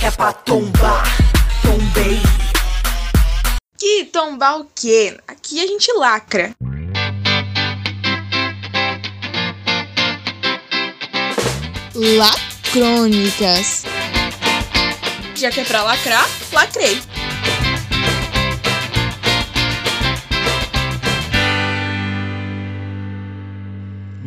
que é pra tombar. Tombei. Que tombar o quê? Aqui a gente lacra. Lacrônicas. Já que é pra lacrar, lacrei.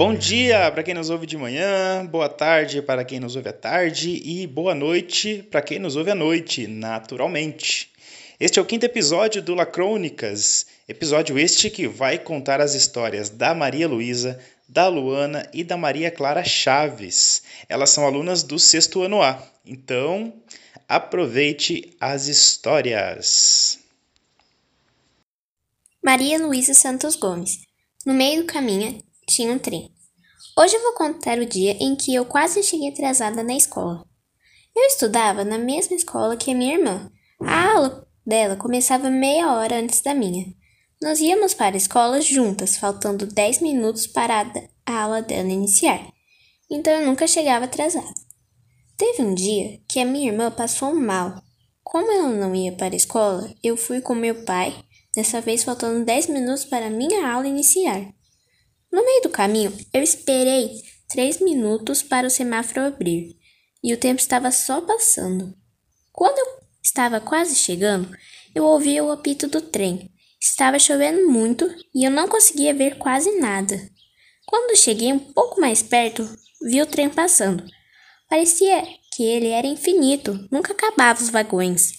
Bom dia para quem nos ouve de manhã, boa tarde para quem nos ouve à tarde e boa noite para quem nos ouve à noite, naturalmente. Este é o quinto episódio do Lacrônicas, episódio este que vai contar as histórias da Maria Luísa, da Luana e da Maria Clara Chaves. Elas são alunas do sexto ano A, então aproveite as histórias. Maria Luísa Santos Gomes. No meio do caminho tinha um trem. Hoje eu vou contar o dia em que eu quase cheguei atrasada na escola. Eu estudava na mesma escola que a minha irmã. A aula dela começava meia hora antes da minha. Nós íamos para a escola juntas, faltando 10 minutos para a aula dela iniciar. Então eu nunca chegava atrasada. Teve um dia que a minha irmã passou mal. Como ela não ia para a escola, eu fui com meu pai, dessa vez faltando 10 minutos para a minha aula iniciar. No meio do caminho, eu esperei três minutos para o semáforo abrir e o tempo estava só passando. Quando eu estava quase chegando, eu ouvi o apito do trem. Estava chovendo muito e eu não conseguia ver quase nada. Quando cheguei um pouco mais perto, vi o trem passando. Parecia que ele era infinito, nunca acabava os vagões.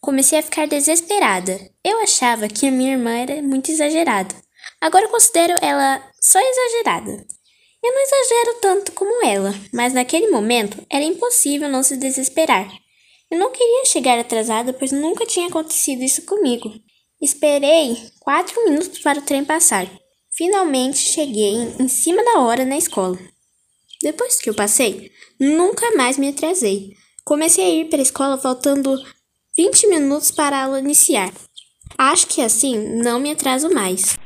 Comecei a ficar desesperada. Eu achava que a minha irmã era muito exagerada. Agora eu considero ela só exagerada. Eu não exagero tanto como ela, mas naquele momento era impossível não se desesperar. Eu não queria chegar atrasada, pois nunca tinha acontecido isso comigo. Esperei quatro minutos para o trem passar. Finalmente cheguei em cima da hora na escola. Depois que eu passei, nunca mais me atrasei. Comecei a ir para a escola faltando 20 minutos para a aula iniciar. Acho que assim não me atraso mais.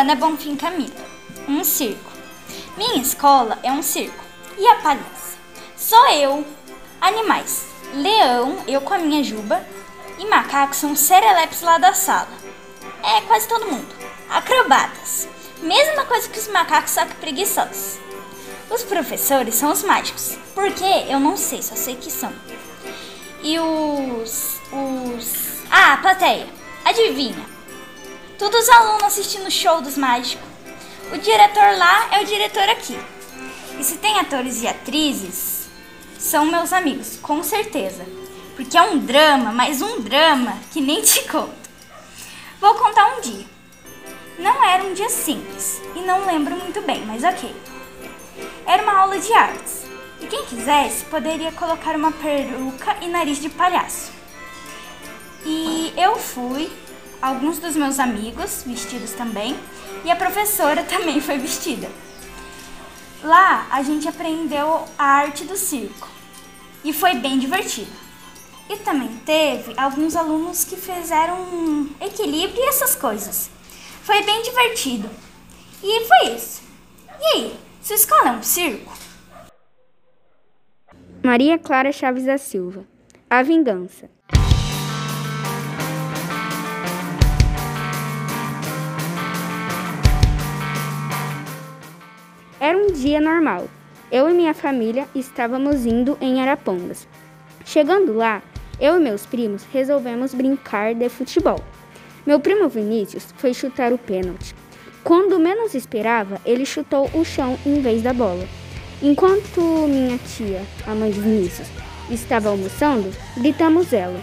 Luana Bonfim Camila. Um circo. Minha escola é um circo. E a palhaça? Sou eu. Animais. Leão, eu com a minha juba. E macacos são serelepes lá da sala. É quase todo mundo. Acrobatas. Mesma coisa que os macacos, só que preguiçosos. Os professores são os mágicos. Porque eu não sei, só sei que são. E os. Os. Ah, plateia. Adivinha? Todos os alunos assistindo o show dos mágicos. O diretor lá é o diretor aqui. E se tem atores e atrizes, são meus amigos, com certeza. Porque é um drama, mas um drama que nem te conto. Vou contar um dia. Não era um dia simples e não lembro muito bem, mas ok. Era uma aula de artes e quem quisesse poderia colocar uma peruca e nariz de palhaço. E eu fui, alguns dos meus amigos vestidos também, e a professora também foi vestida. Lá a gente aprendeu a arte do circo e foi bem divertido. E também teve alguns alunos que fizeram um equilíbrio e essas coisas. Foi bem divertido. E foi isso. E aí, sua escola é um circo? Maria Clara Chaves da Silva. A Vingança. Um dia normal. Eu e minha família estávamos indo em Arapongas. Chegando lá, eu e meus primos resolvemos brincar de futebol. Meu primo Vinícius foi chutar o pênalti. Quando menos esperava, ele chutou o chão em vez da bola. Enquanto minha tia, a mãe de Vinícius, estava almoçando, gritamos ela.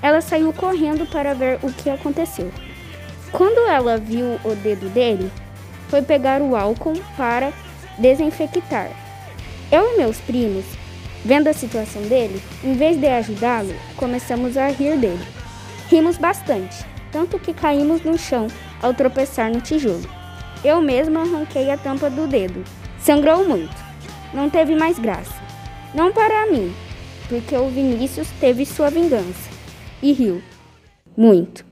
Ela saiu correndo para ver o que aconteceu. Quando ela viu o dedo dele, foi pegar o álcool para desinfectar. Eu e meus primos, vendo a situação dele, em vez de ajudá-lo, começamos a rir dele. Rimos bastante, tanto que caímos no chão ao tropeçar no tijolo. Eu mesma arranquei a tampa do dedo, Sangrou muito. Não teve mais graça. Não para mim, porque o Vinícius teve sua vingança e riu muito.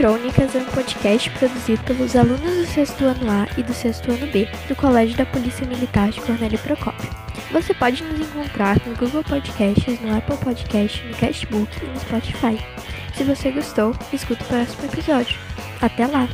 O Lacrônicas é um podcast produzido pelos alunos do sexto ano A e do sexto ano B do Colégio da Polícia Militar de Cornélio Procópio. Você pode nos encontrar no Google Podcasts, no Apple Podcasts, no Castbook e no Spotify. Se você gostou, escuta o próximo episódio. Até lá!